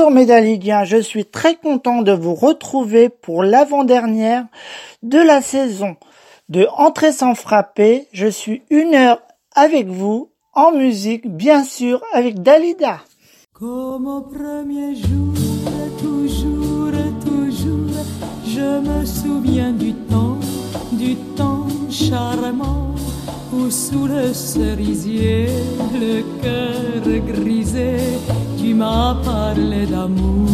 Bonjour Médalidiens, je suis très content de vous retrouver pour l'avant-dernière de la saison de Entrée sans frapper. Je suis une heure avec vous en musique, bien sûr, avec Dalida. Comme au premier jour, toujours, toujours, je me souviens du temps, du temps charmant, où sous le cerisier, le cœur grisé, tu m'as parlé d'amour.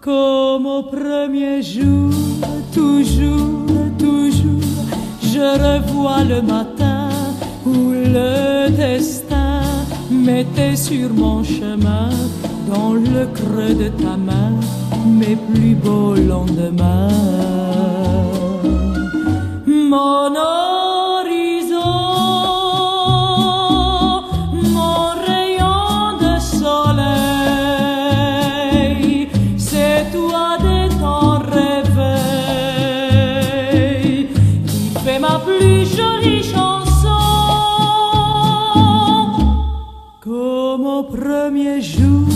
Comme au premier jour, toujours, toujours, je revois le matin où le destin mettait sur mon chemin, dans le creux de ta main, mes plus beaux lendemains. Mon horizon, mon rayon de soleil, c'est toi dès ton réveil qui fait ma plus jolie chanson. Comme au premier jour,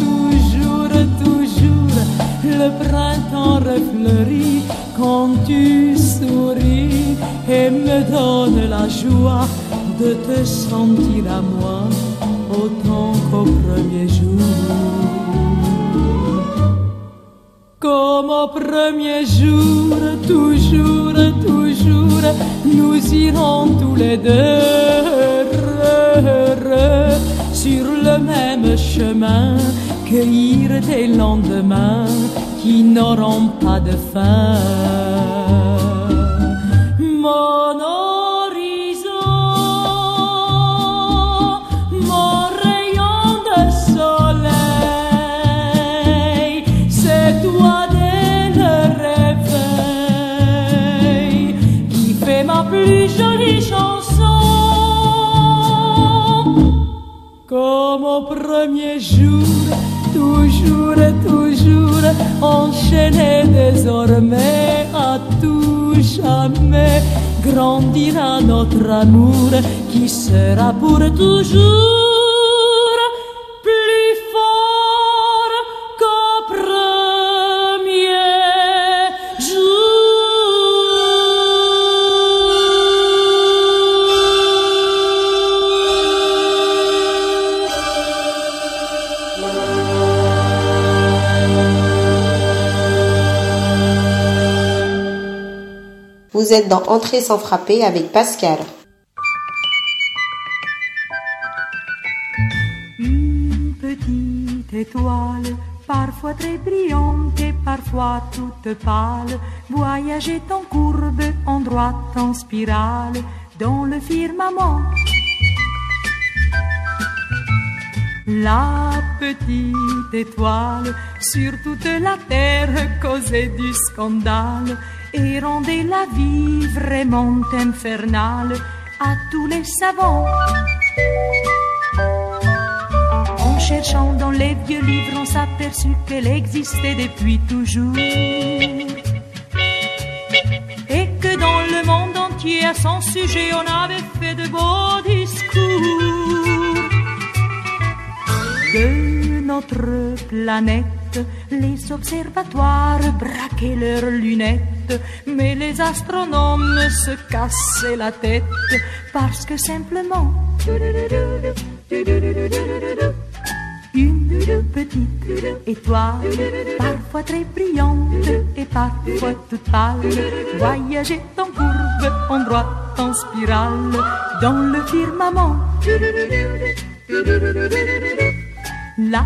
toujours, toujours, le printemps refleurit quand tu et me donne la joie de te sentir à moi autant qu'au premier jour. Comme au premier jour, toujours, toujours, nous irons tous les deux heureux, sur le même chemin, cueillir des lendemains qui n'auront pas de fin. Premier jour, toujours, toujours, enchaîné désormais grandira notre amour qui sera pour toujours Vous êtes dans Entrée sans frapper avec Pascal. Une petite étoile, parfois très brillante et parfois toute pâle, voyageait en courbe, en droite, en spirale, dans le firmament. La petite étoile sur toute la terre causait du scandale et rendait la vie vraiment infernale à tous les savants. En cherchant dans les vieux livres, on s'aperçut qu'elle existait depuis toujours. Et que dans le monde entier, à son sujet, on avait fait de beaux discours. De notre planète, les observatoires braquaient leurs lunettes, mais les astronomes se cassaient la tête parce que simplement une petite étoile, parfois très brillante et parfois toute pâle, voyageait en courbe, en droite, en spirale, dans le firmament. La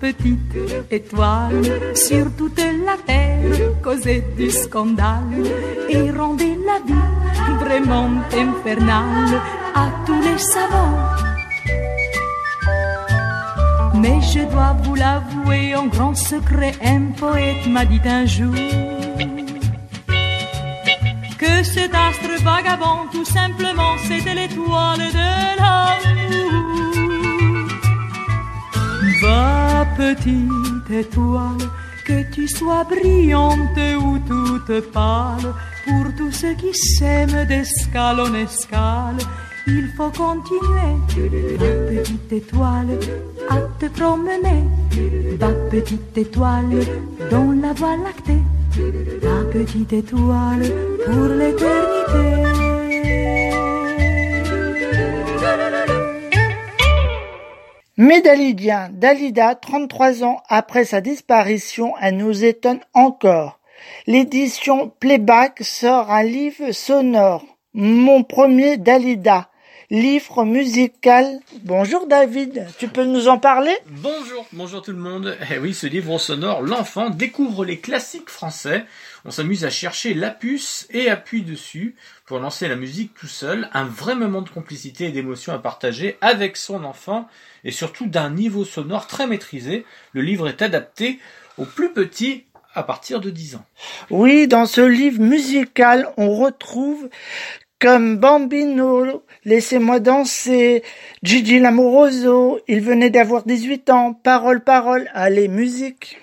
petite étoile sur toute la terre causait du scandale et rendait la vie vraiment infernale à tous les savants. Mais je dois vous l'avouer en grand secret, un poète m'a dit un jour que cet astre vagabond, tout simplement, c'était l'étoile de l'amour. Va, petite étoile, que tu sois brillante ou toute pâle, pour tous ceux qui s'aiment d'escale en escale, il faut continuer. Va, petite étoile, à te promener. Va, petite étoile, dans la voie lactée. Va, petite étoile, pour l'éternité. Mais Dalidien, Dalida, 33 ans après sa disparition, elle nous étonne encore. L'édition Playback sort un livre sonore. Mon premier Dalida. Livre musical. Bonjour David, tu peux nous en parler? Bonjour, bonjour tout le monde. Eh oui, ce livre sonore, l'enfant découvre les classiques français. On s'amuse à chercher la puce et appuie dessus pour lancer la musique tout seul. Un vrai moment de complicité et d'émotion à partager avec son enfant et surtout d'un niveau sonore très maîtrisé. Le livre est adapté aux plus petits à partir de 10 ans. Oui, dans ce livre musical, on retrouve comme Bambino, Laissez-moi danser, Gigi Lamoroso, il venait d'avoir 18 ans, parole, parole, allez, musique.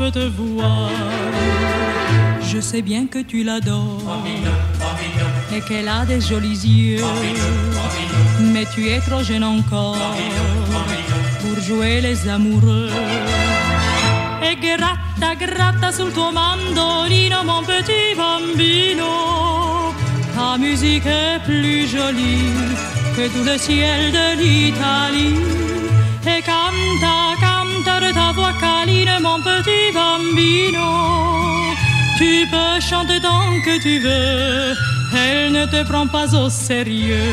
Peut te voir. Je sais bien que tu l'adores et qu'elle a des jolis yeux. Mais tu es trop jeune encore pour jouer les amoureux. E gratta, gratta sul tuo mandolino, mon petit bambino. Ta musique est plus jolie que tout le ciel de l'Italie. Câline, mon petit bambino. Tu peux chanter tant que tu veux, elle ne te prend pas au sérieux.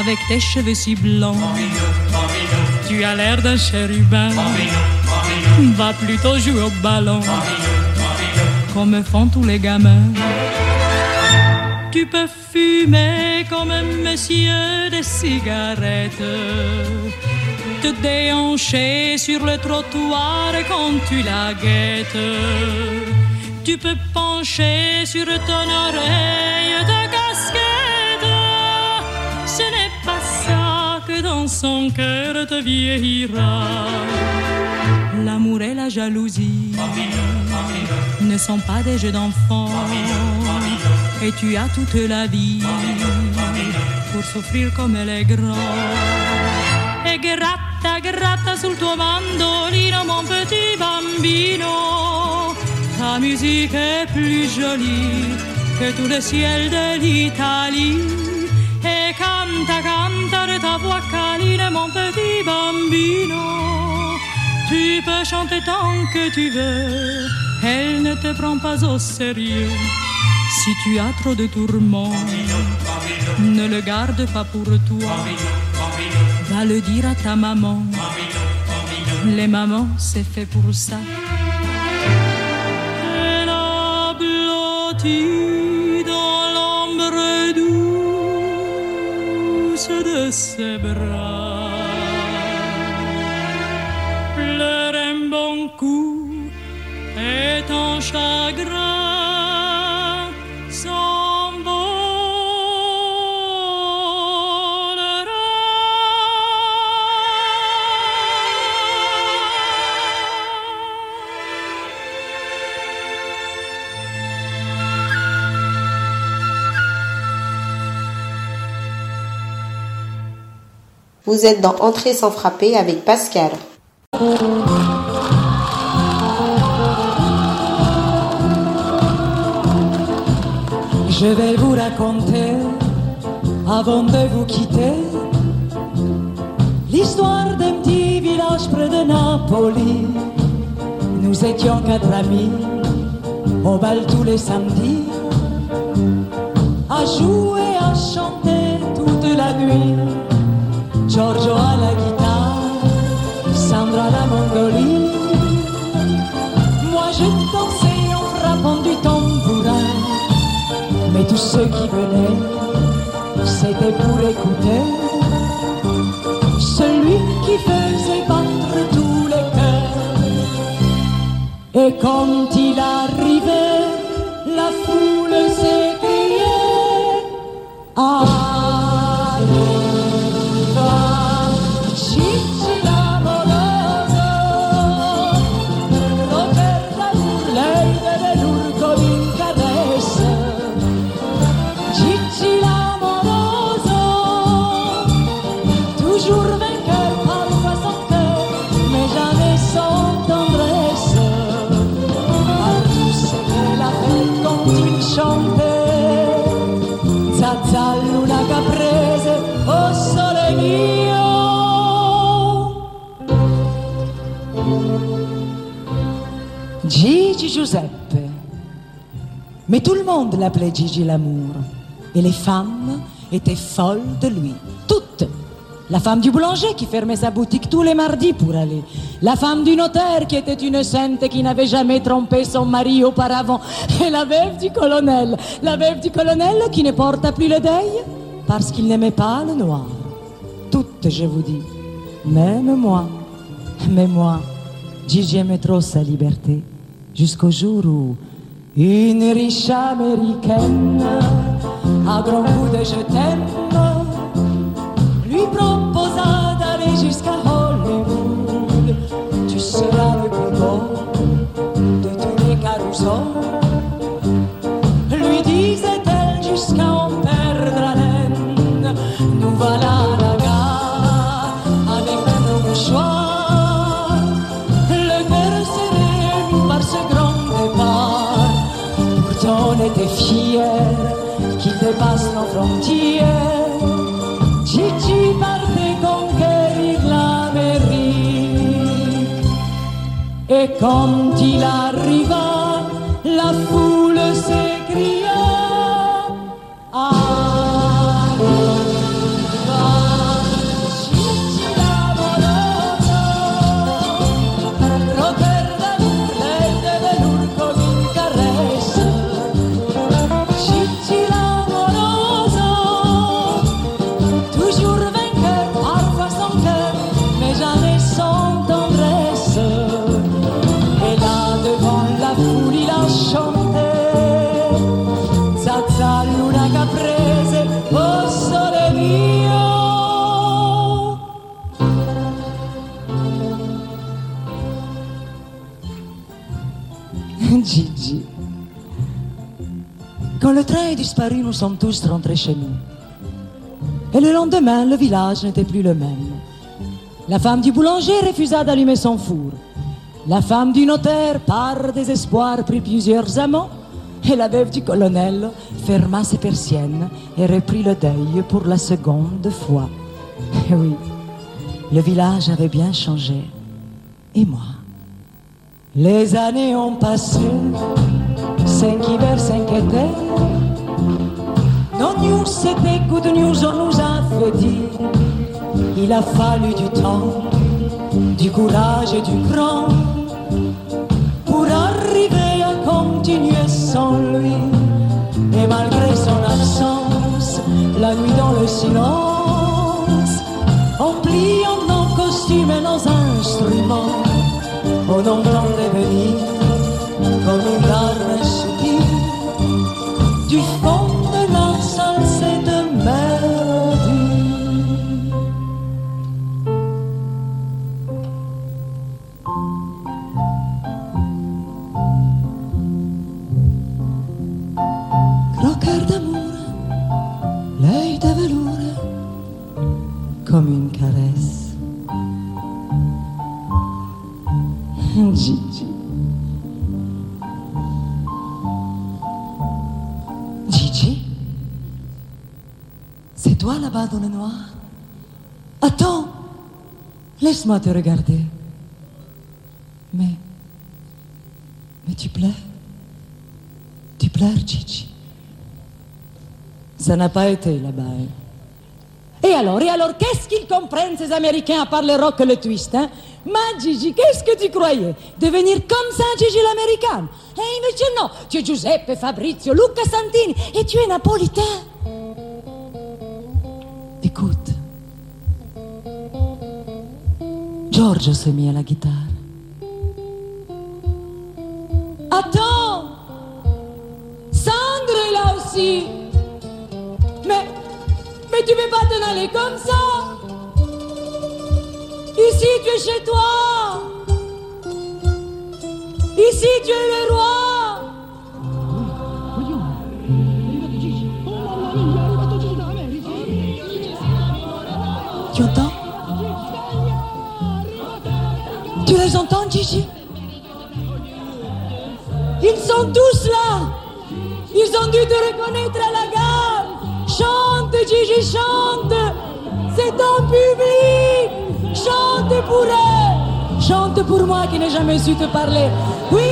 Avec tes cheveux si blancs, tu as l'air d'un chérubin. Va plutôt jouer au ballon, comme font tous les gamins. Tu peux fumer comme un monsieur des cigarettes, te déhancher sur le trottoir quand tu la guettes. Tu peux pencher sur ton oreille de casquette. Ce n'est pas ça que dans son cœur te vieillira. L'amour et la jalousie ne sont pas des jeux d'enfants. Et tu as toute la vie pour souffrir comme elle est grande. E gratta, gratta sul tuo mandolino, mon petit bambino. ta musique est plus jolie que tout le ciel de l'Italie. Et canta, canta de ta voix câline, mon petit bambino. Tu peux chanter tant que tu veux, elle ne te prend pas au sérieux. Si tu as trop de tourments, ne le garde pas pour toi. Va le dire à ta maman. Les mamans, c'est fait pour ça. Elle a blotti dans l'ombre douce de ses bras. Pleure un bon coup et ton chagrin Vous êtes dans Entrée sans frapper avec Pascal. Je vais vous raconter, avant de vous quitter, l'histoire d'un petit village près de Napoli. Nous étions quatre amis, au bal tous les samedis, à jouer, à chanter toute la nuit. Tous ceux qui venaient, c'était pour écouter celui qui faisait battre tous les cœurs. Et quand il arrivait, Giuseppe. Mais tout le monde l'appelait Gigi l'amour. Et les femmes étaient folles de lui. Toutes. La femme du boulanger qui fermait sa boutique tous les mardis pour aller. La femme du notaire qui était une sainte qui n'avait jamais trompé son mari auparavant. Et la veuve du colonel. La veuve du colonel qui ne porta plus le deuil parce qu'il n'aimait pas le noir. Toutes, je vous dis. Même moi. Mais moi, Gigi aimait trop sa liberté. Jusqu'au jour où une riche américaine, à grand coup de je t'aime, dépasse nos disparu, nous sommes tous rentrés chez nous. Et le lendemain, le village n'était plus le même. La femme du boulanger refusa d'allumer son four. La femme du notaire, par désespoir, prit plusieurs amants. Et la veuve du colonel ferma ses persiennes et reprit le deuil pour la seconde fois. Et oui, le village avait bien changé. Et moi? Les années ont passé, cinq hivers, cinq étés. Non news, c'était good news, on nous a fait dire. Il a fallu du temps, du courage et du cran pour arriver à continuer sans lui. Et malgré son absence, la nuit dans le silence, en pliant nos costumes et nos instruments, au nom blanc devenir comme une larme Te regarder. Mais. Mais tu pleures Tu pleures, Gigi Ça n'a pas été là-bas. hein. Et alors, et alors, qu'est-ce qu'ils comprennent ces Américains à part le rock et le twist, hein? Gigi, qu'est-ce que tu croyais? Devenir comme ça, Gigi l'américaine? Eh invece non, tu es Giuseppe, Fabrizio, Luca Santini et tu es napolitain. Écoute, Giorgio s'est mis à la guitare. Attends Sandro est là aussi Mais mais tu peux pas t'en aller comme ça. Ici, tu es chez toi. Ici, tu es le roi Tu les entends, Gigi? Ils sont tous là. Ils ont dû te reconnaître à la gare. Chante, Gigi, chante. C'est ton public. Chante pour eux. Chante pour moi qui n'ai jamais su te parler. Oui,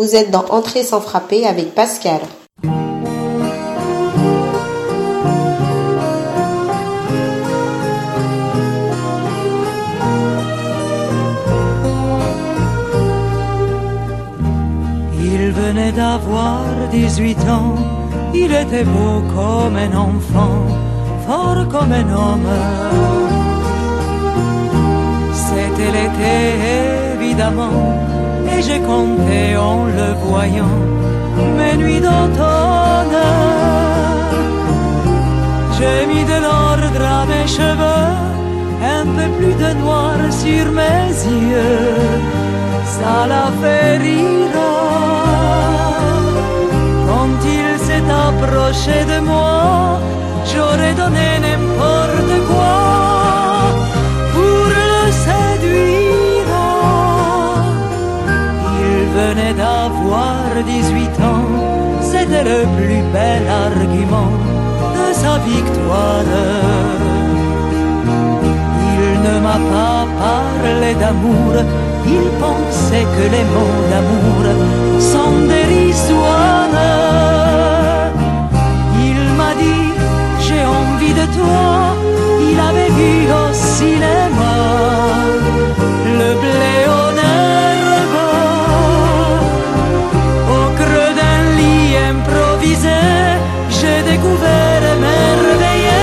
Vous êtes dans Entrée sans frapper avec Pascal. Il venait d'avoir 18 ans, il était beau comme un enfant, fort comme un homme. C'était l'été évidemment, j'ai compté en le voyant mes nuits d'automne. J'ai mis de l'ordre à mes cheveux, un peu plus de noir sur mes yeux, ça l'a fait rire. Quand il s'est approché de moi, j'aurais donné n'importe 18 ans, c'était le plus bel argument de sa victoire. Il ne m'a pas parlé d'amour, il pensait que les mots d'amour sont dérisoires. Il m'a dit, j'ai envie de toi, il avait vu au cinéma le blé j'ai découvert émerveillé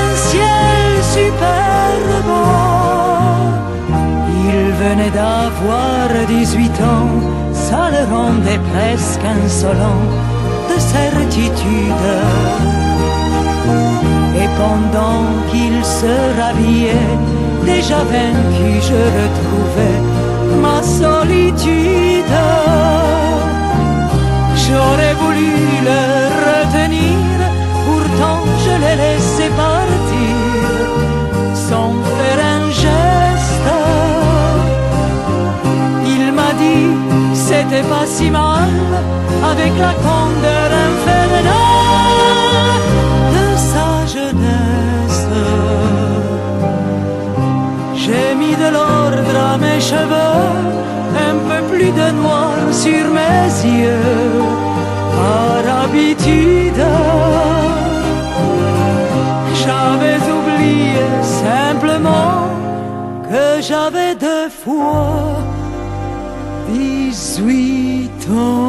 un ciel superbe. Il venait d'avoir 18 ans, ça le rendait presque insolent de certitude. Et pendant qu'il se rhabillait, déjà vaincu, je retrouvais ma solitude. J'aurais voulu le retenir, pourtant je l'ai laissé partir sans faire un geste. Il m'a dit, c'était pas si mal, avec la candeur infernale de sa jeunesse. J'ai mis de l'ordre à mes cheveux, un peu plus de noir sur mes yeux, par habitude. J'avais oublié simplement que j'avais deux fois 18 ans.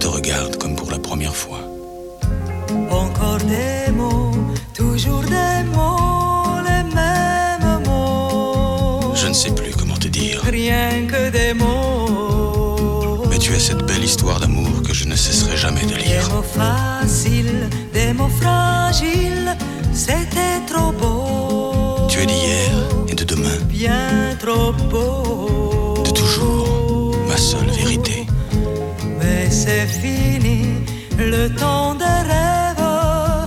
Te regarde comme pour la première fois. Encore des mots, toujours des mots, les mêmes mots. Je ne sais plus comment te dire. Rien que des mots. Mais tu es cette belle histoire d'amour que je ne cesserai jamais de Des lire. mots faciles, des mots fragiles, c'était trop beau. Tu es d'hier et de demain, Bien trop beau. de toujours, ma seule vérité. C'est fini, le temps des rêves.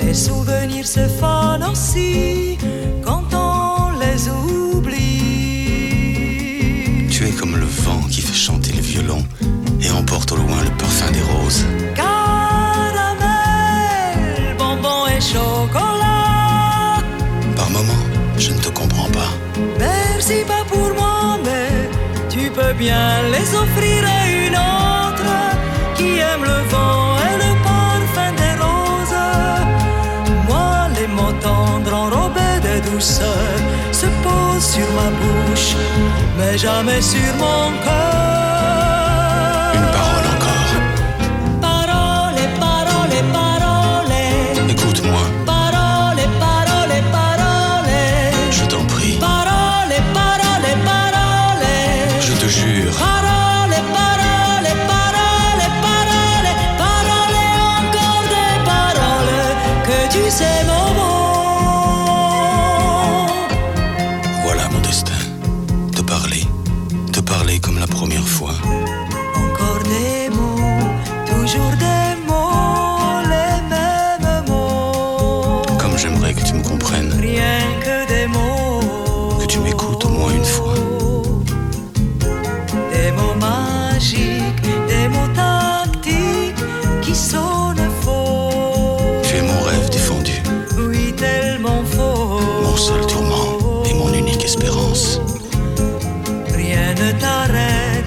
Les souvenirs se fanent aussi quand on les oublie. Tu es comme le vent qui fait chanter le violon et emporte au loin le parfum des roses. Caramel, bonbon et chocolat. Par moments, je ne te comprends pas. Merci pas pour moi, mais tu peux bien les offrir à une autre le vent et le parfum des roses. Moi, les mots tendres enrobés de douceur se posent sur ma bouche, mais jamais sur mon cœur.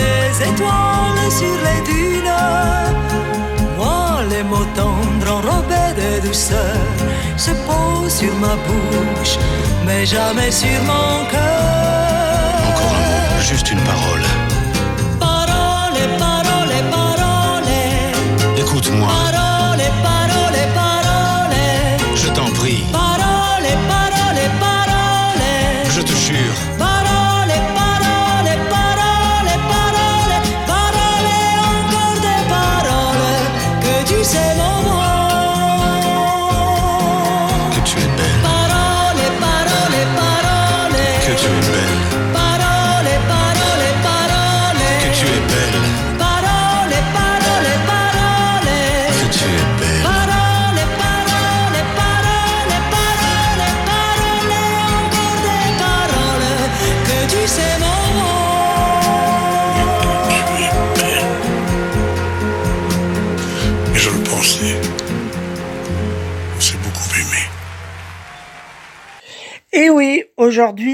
les étoiles sur les dunes. Moi, les mots tendres enrobés de douceur se pose sur ma bouche, mais jamais sur mon cœur. Encore un mot, juste une parole. Parole, parole, parole. Écoute-moi,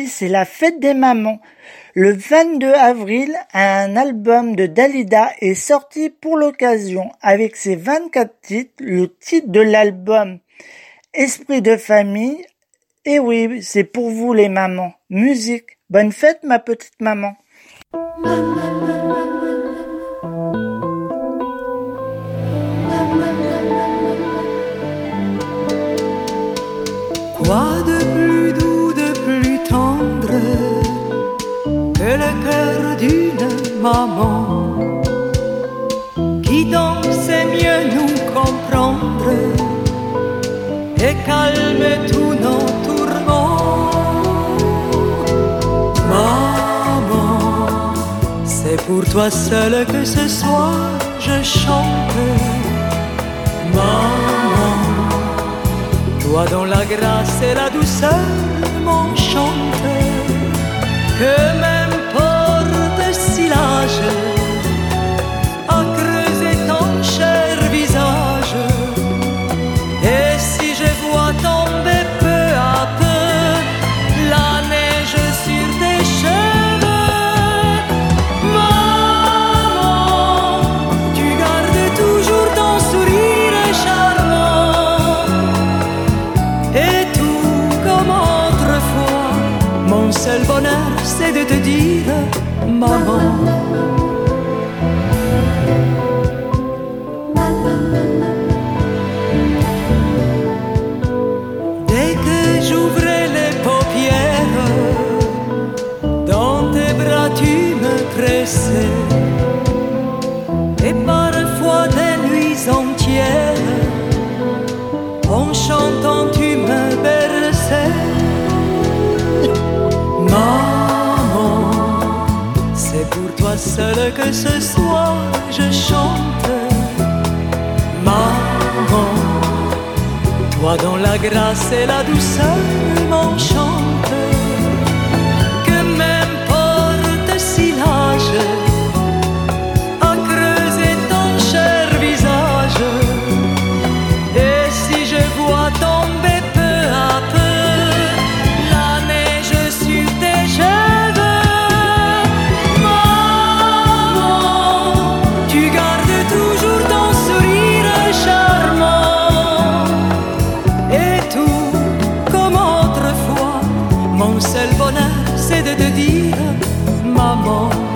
c'est la fête des mamans. Le 22 avril, un album de Dalida est sorti pour l'occasion avec ses 24 titres. Le titre de l'album Esprit de famille. Et oui, c'est pour vous les mamans. Musique. Bonne fête ma petite maman. Maman qui dans sait mieux nous comprendre et calme tous nos tourments. Maman, c'est pour toi seul que ce soir je chante. Maman. Toi dont la grâce et la douceur m'enchantent, que que ce soir je chante. Maman, toi dont la grâce et la douceur m'enchantent. Mon seul bonheur c'est de te dire maman.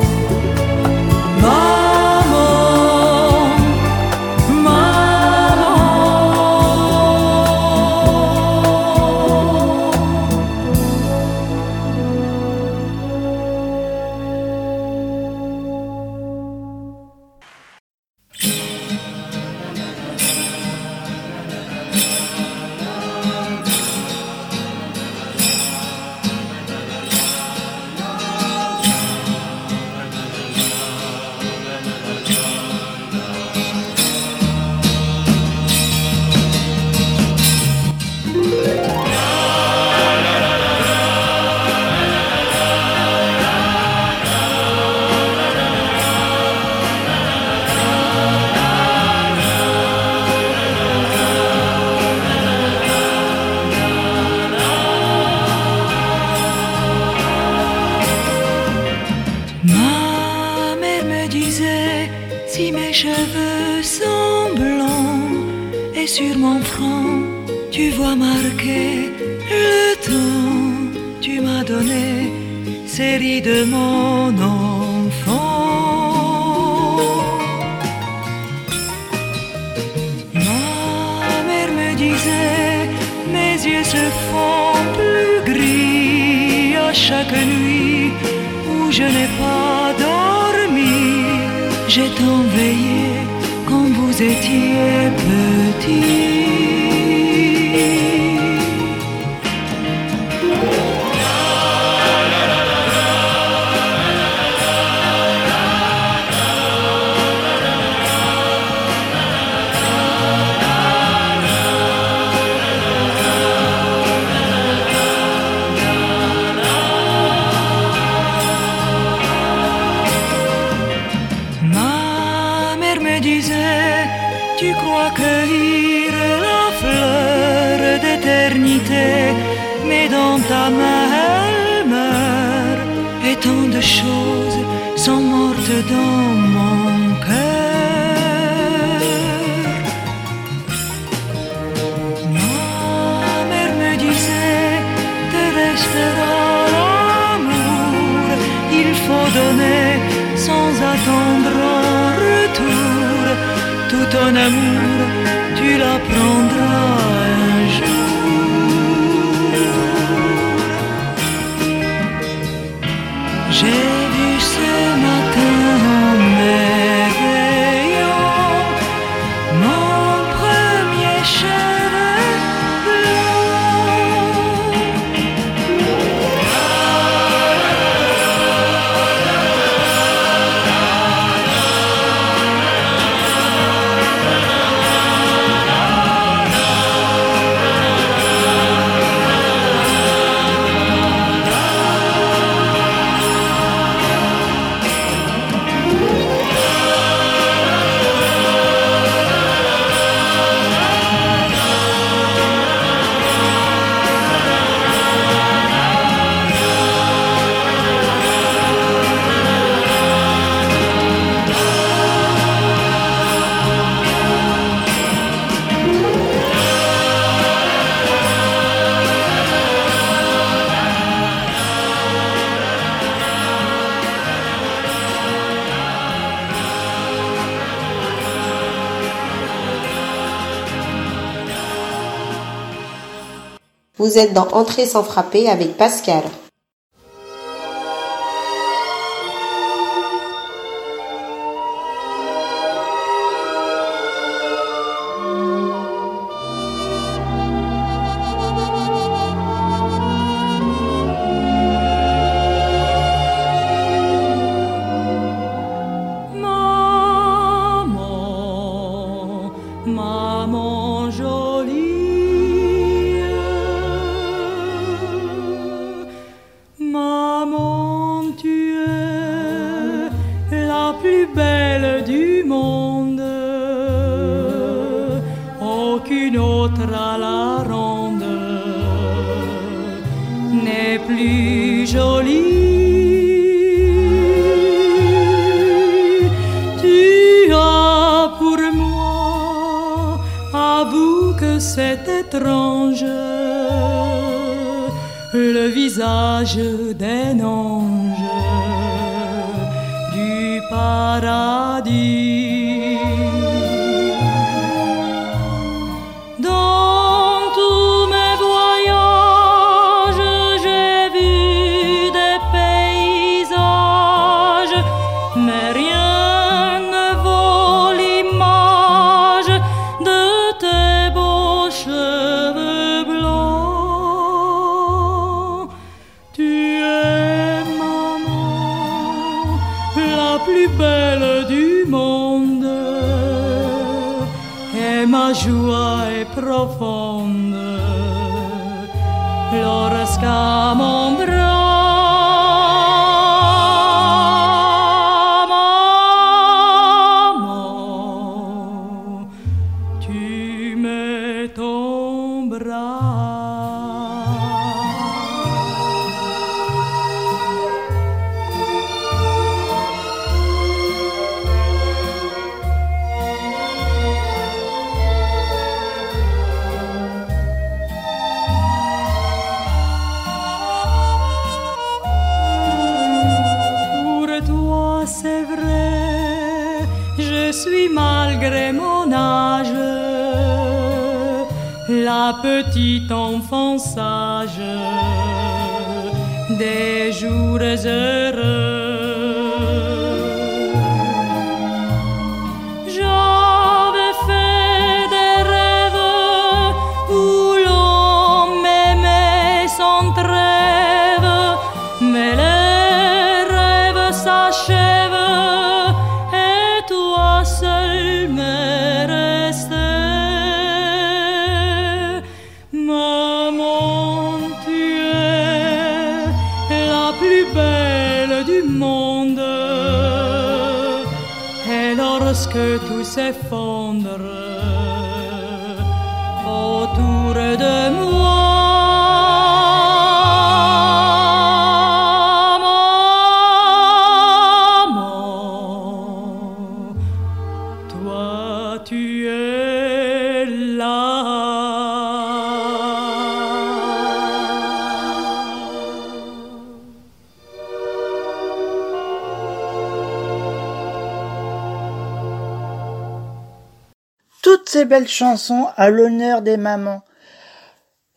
mais dans ta main elle meurt. Et tant de choses sont mortes dans mon cœur. Ma mère me disait, te restera l'amour, il faut donner sans attendre un retour, tout un amour, tu l'apprendras. vous êtes dans Entrée sans frapper avec Pascal. Ces belles chansons à l'honneur des mamans.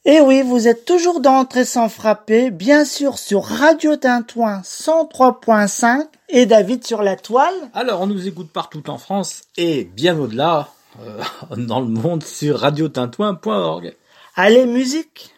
Et oui, vous êtes toujours dans Entrée sans frapper, bien sûr sur Radio Tintouin 103.5 et David sur la toile. Alors, on nous écoute partout en France et bien au-delà, euh, dans le monde, sur radiotintouin.org. Allez, musique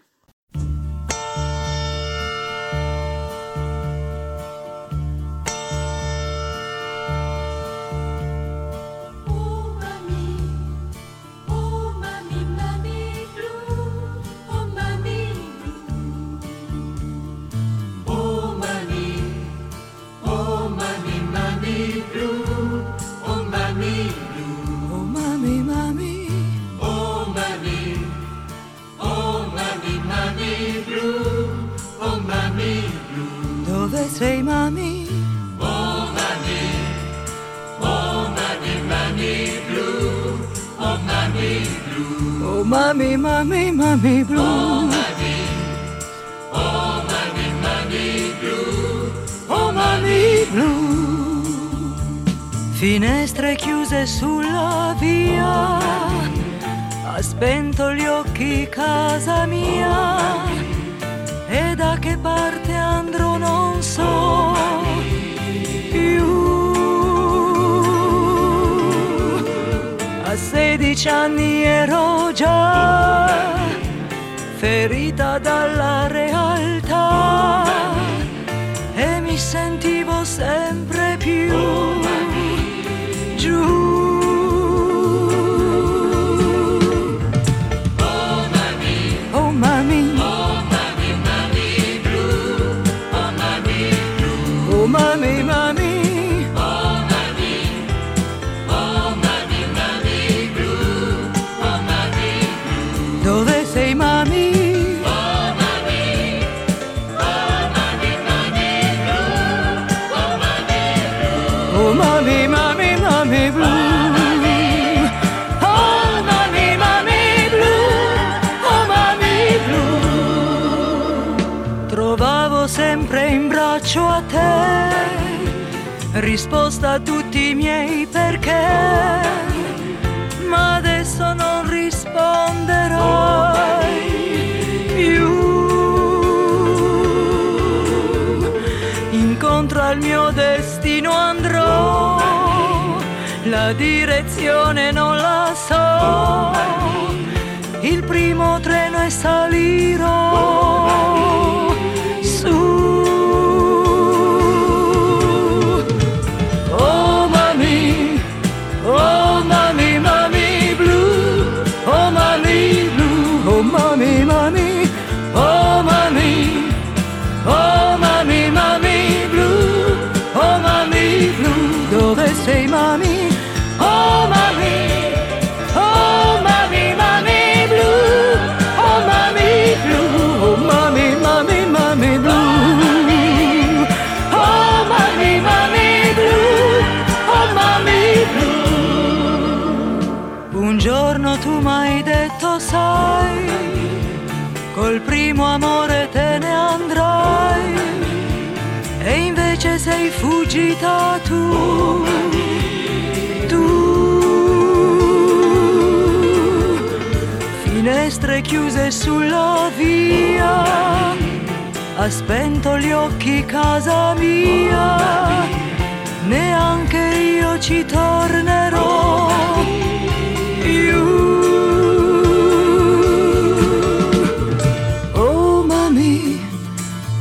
Say, Mommy. Bon Mammy, oh Mammy, Mammy Blue, oh Mammy Blue. Oh Mammy, Mammy, Mammy Blue. Oh Mammy, oh Mammy, Mammy Blue, oh Mammy Blue. Finestre chiuse sulla via, ha spento gli occhi casa mia e da che parte andrò non so più. A sedici anni ero già ferita dalla realtà e mi sentivo sempre più a tutti i miei perché. Ma adesso non risponderai più. incontro al mio destino andrò, la direzione non la so, il primo treno e salirò say, Mommy, oh, Mommy, oh, Mommy, Mommy Blue, oh, Mommy Blue, oh, Mommy, Mommy, Mommy Blue, oh, Mommy, Mommy Blue, oh, Mommy Blue. Un giorno tu m'hai detto, sai, col primo amore te ne andrai, e invece sei fuggita. Finestre chiuse sulla via, ha spento gli occhi casa mia, neanche io ci tornerò. Più. Oh mami,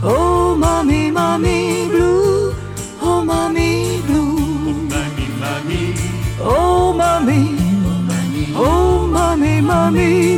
oh mami, mami blu, oh mami blu. Oh mami, oh mami, mami blue,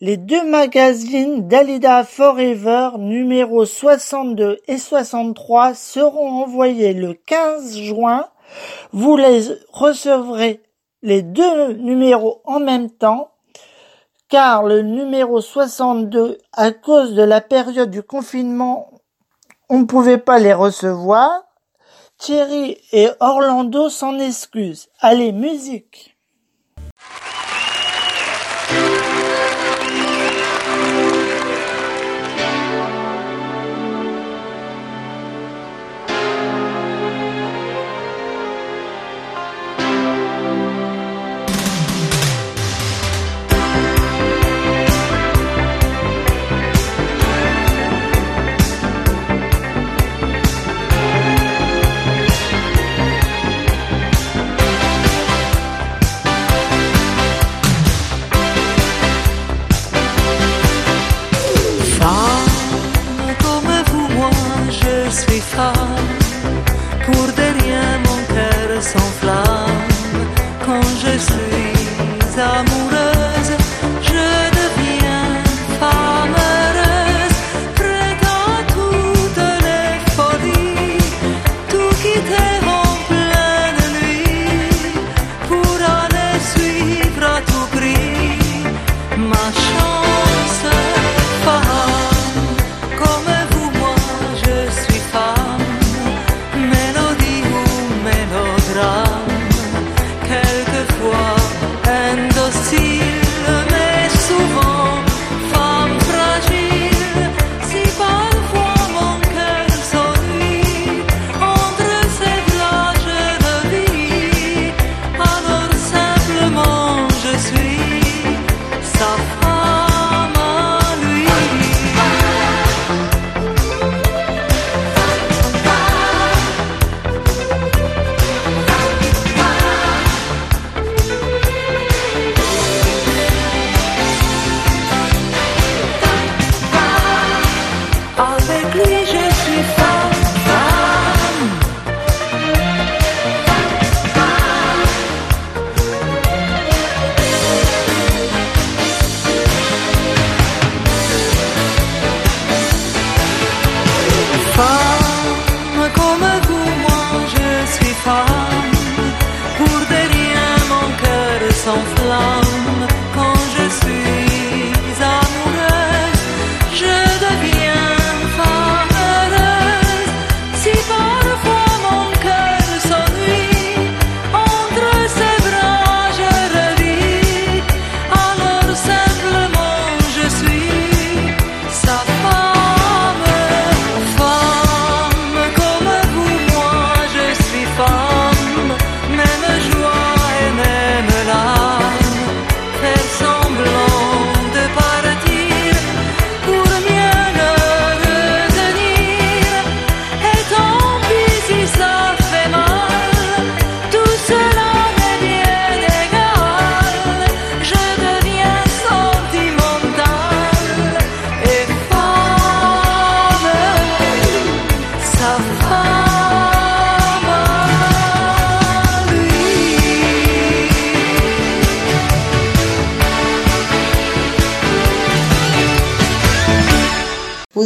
Les deux magazines Dalida Forever numéro 62 et 63 seront envoyés le 15 juin. Vous les recevrez les deux numéros en même temps car le numéro 62, à cause de la période du confinement, on ne pouvait pas les recevoir. Thierry et Orlando s'en excusent. Allez, musique. Quand je suis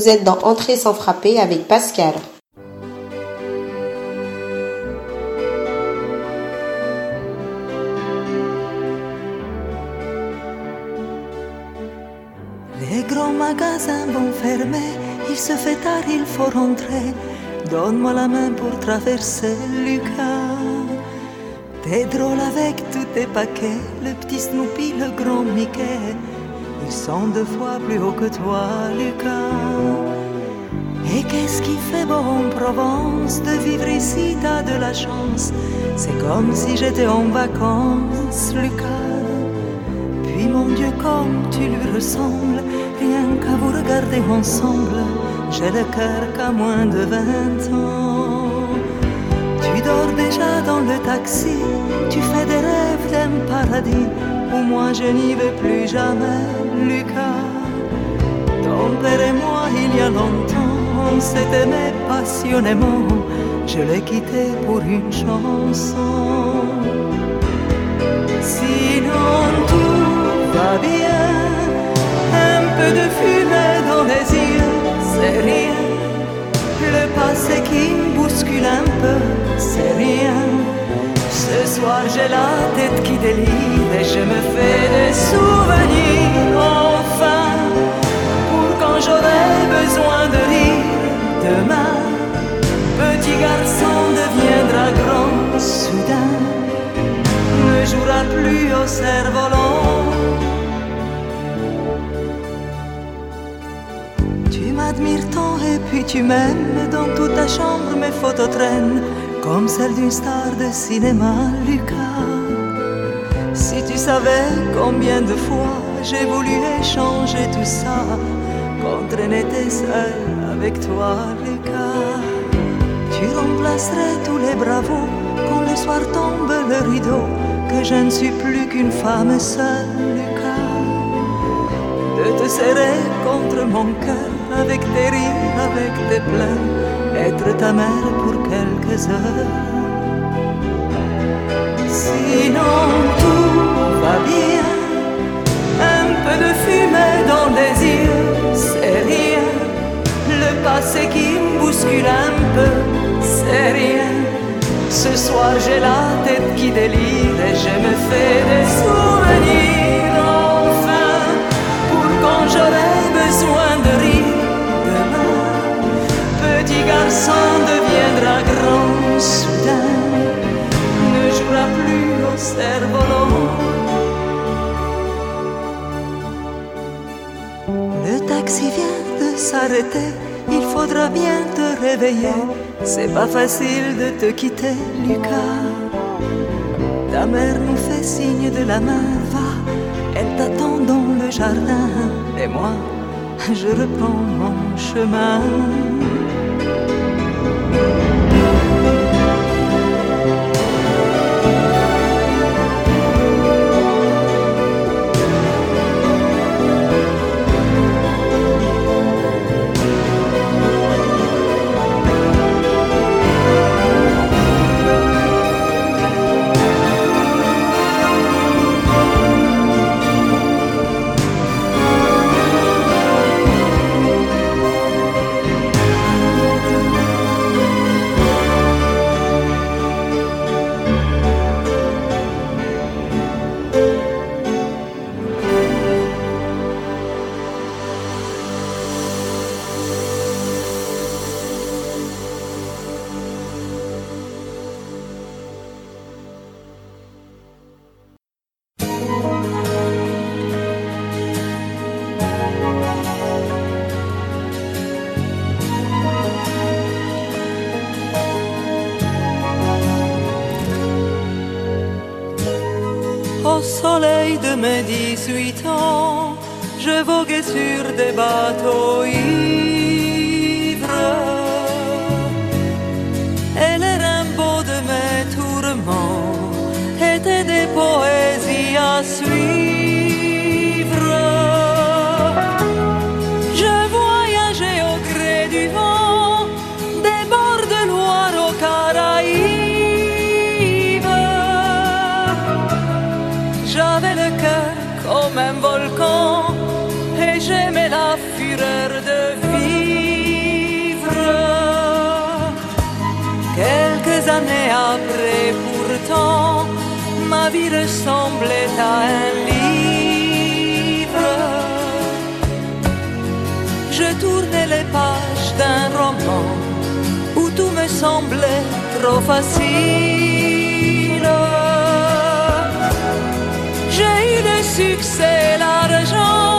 Vous êtes dans Entrée sans frapper avec Pascal. Les grands magasins vont fermer, il se fait tard, il faut rentrer. Donne-moi la main pour traverser Lucas. T'es drôle avec tous tes paquets, le petit Snoopy, le grand Mickey. Ils sont deux fois plus hauts que toi, Lucas. Et qu'est-ce qui fait beau en Provence de vivre ici, t'as de la chance. C'est comme si j'étais en vacances, Lucas. Puis mon Dieu, comme tu lui ressembles, rien qu'à vous regarder ensemble, j'ai le cœur qu'à moins de vingt ans. Tu dors déjà dans le taxi, tu fais des rêves d'un paradis où moi je n'y vais plus jamais, Lucas. Ton père et moi, il y a longtemps, on s'est aimé passionnément, je l'ai quitté pour une chanson. Sinon tout va bien, un peu de fumée dans les yeux, c'est rien. Le passé qui bouscule un peu, c'est rien. Ce soir j'ai la tête qui délire et je me fais des souvenirs enfin pour quand j'aurai besoin de rire demain. Petit garçon deviendra grand soudain ne jouera plus au cerf-volant. Tu m'admires tant et puis tu m'aimes. Dans toute ta chambre, mes photos traînent comme celle d'une star de cinéma, Lucas. Si tu savais combien de fois j'ai voulu échanger tout ça contre été seul avec toi, Lucas. Tu remplacerais tous les bravos quand le soir tombe le rideau, que je ne suis plus qu'une femme seule, Lucas. De te serrer contre mon cœur avec tes rires, avec tes pleurs, être ta mère pour quelques heures. Sinon tout va bien, un peu de fumée dans les yeux, c'est rien. Le passé qui me bouscule un peu, c'est rien. Ce soir j'ai la tête qui délire et je me fais des souvenirs Garçon deviendra grand soudain, ne jouera plus au. Le taxi vient de s'arrêter, il faudra bien te réveiller. C'est pas facile de te quitter, Lucas. Ta mère nous fait signe de la main, va, elle t'attend dans le jardin. Et moi, je reprends mon chemin. Au 18 ans, je voguais sur des bateaux un livre. Je tournais les pages d'un roman où tout me semblait trop facile. J'ai eu le succès, l'argent,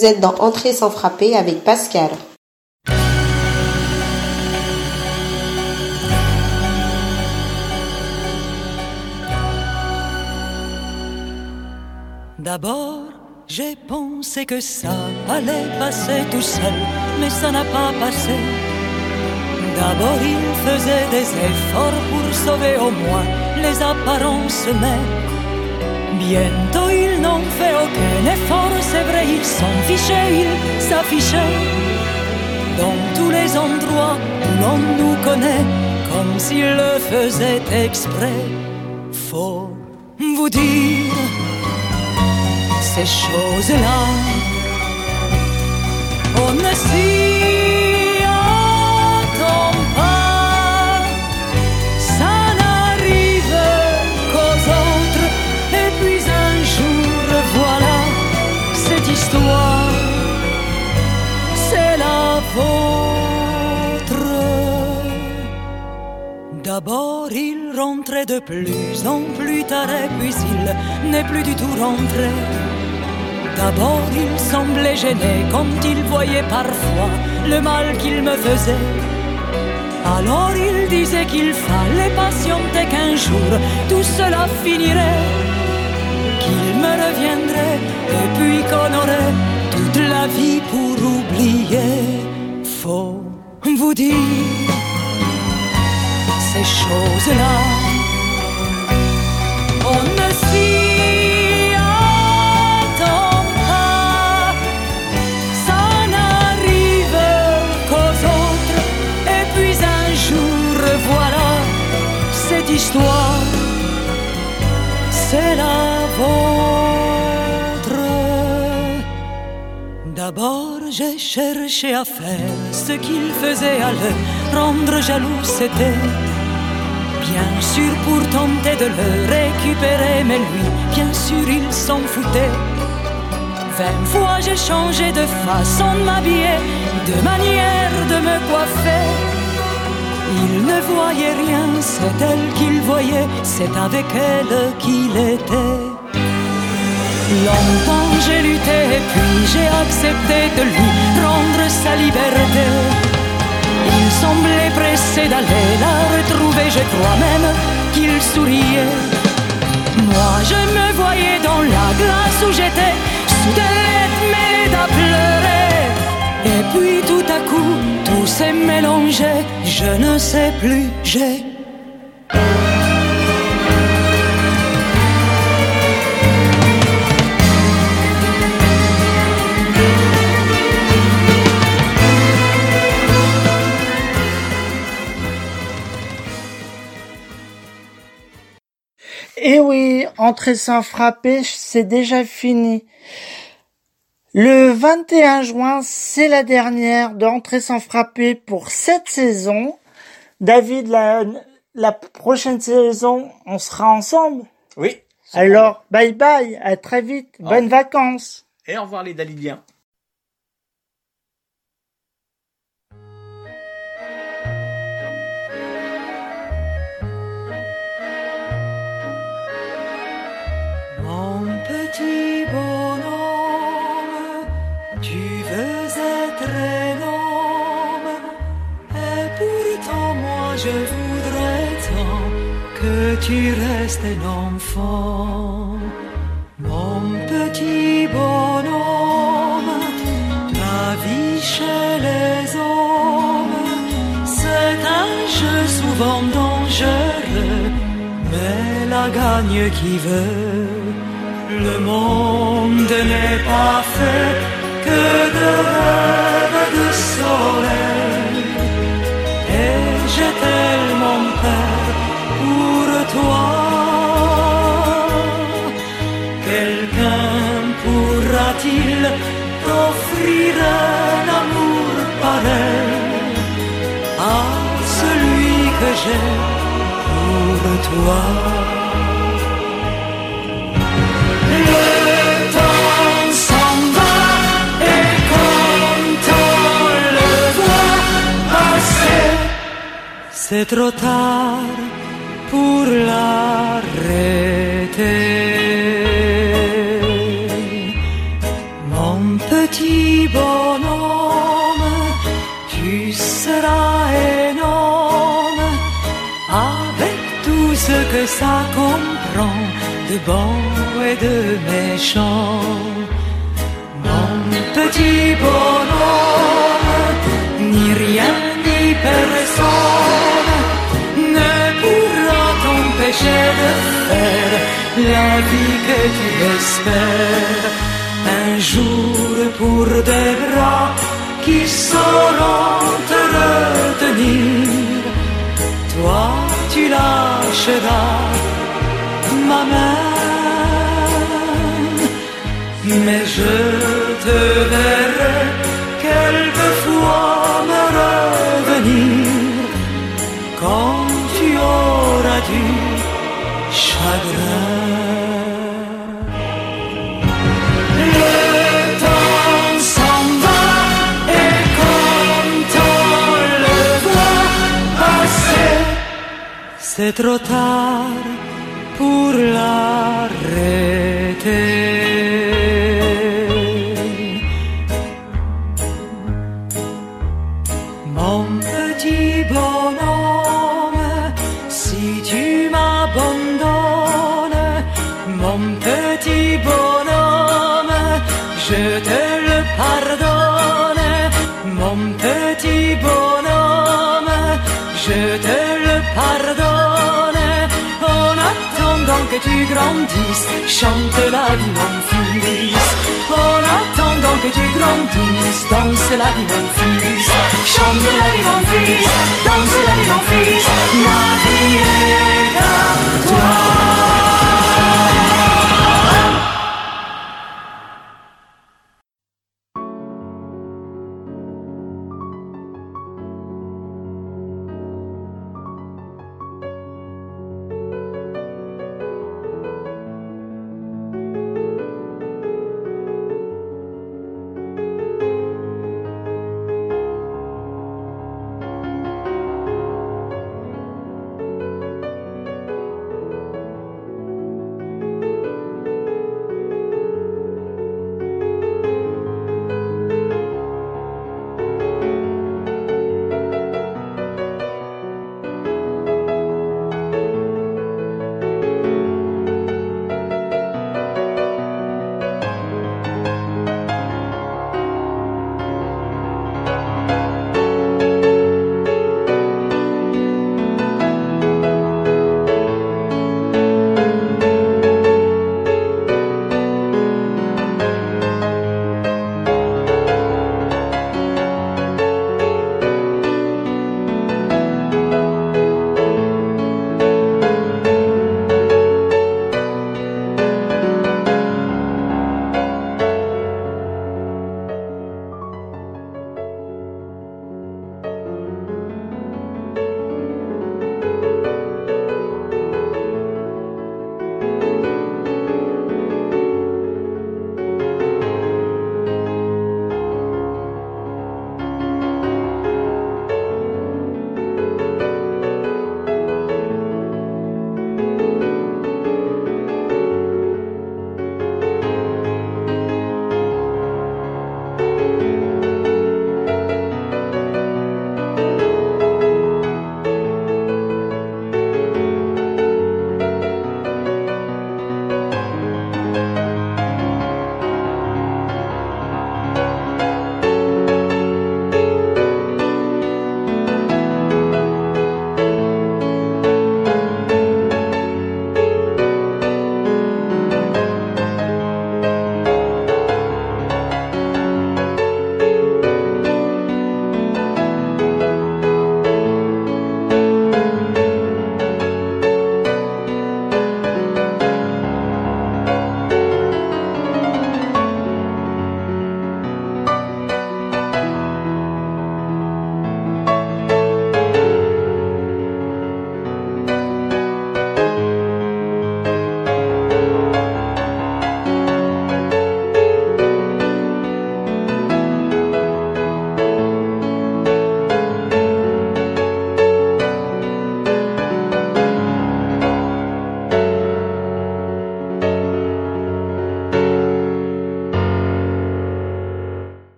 Vous êtes dans Entrée sans frapper avec Pascal. D'abord, j'ai pensé que ça allait passer tout seul, mais ça n'a pas passé. D'abord, il faisait des efforts pour sauver au moins les apparences, mais bientôt n'ont fait aucun effort, c'est vrai, ils s'en fichaient, ils s'affichaient dans tous les endroits où l'on nous connaît, comme s'ils le faisaient exprès. Faut vous dire ces choses-là. On ne s'y D'abord il rentrait de plus en plus tard et puis il n'est plus du tout rentré. D'abord il semblait gêné quand il voyait parfois le mal qu'il me faisait. Alors il disait qu'il fallait patienter qu'un jour tout cela finirait, qu'il me reviendrait et puis qu'on aurait toute la vie pour oublier. Faut vous dire ces choses-là. On ne s'y attend pas, ça n'arrive qu'aux autres. Et puis un jour, voilà, histoire, c'est la vôtre. D'abord j'ai cherché à faire ce qu'il faisait à le rendre jaloux, c'était bien sûr pour tenter de le récupérer, mais lui, bien sûr, il s'en foutait. Vingt fois j'ai changé de façon de m'habiller, de manière de me coiffer. Il ne voyait rien, c'est elle qu'il voyait, c'est avec elle qu'il était. Longtemps j'ai lutté puis j'ai accepté de lui rendre sa liberté. Semblait pressé d'aller la retrouver, je crois même qu'il souriait. Moi je me voyais dans la glace où j'étais, soudaine mêlée à pleurer. Et puis tout à coup, tout s'est mélangé, je ne sais plus, j'ai Eh oui, entrer sans frapper, c'est déjà fini. Le 21 juin, c'est la dernière de Entrer sans frapper pour cette saison. David, la, la prochaine saison, on sera ensemble? Oui. Alors, bye bye, à très vite, bonnes vacances. Et au revoir les Dalidiens. Je voudrais tant que tu restes un enfant. Mon petit bonhomme, ta vie chez les hommes, c'est un jeu souvent dangereux, mais la gagne qui veut. Le monde n'est pas fait que de rêves de soleil. Passer, c'est trop tard pour l'arrêter. Et de méchant. Mon petit bonhomme, ni rien ni personne ne pourra t'empêcher de faire la vie que tu espères. Un jour pour des bras qui sauront te retenir, toi tu lâcheras ma main. Mais je te verrai quelquefois me revenir quand tu auras du chagrin. C'est trop tard pour l'arrêter. chante la vie en fils. En attendant que tu grandisses, danse la vie mon fils. Chante la vie mon fils, danse la vie mon fils. Ma vie est à toi.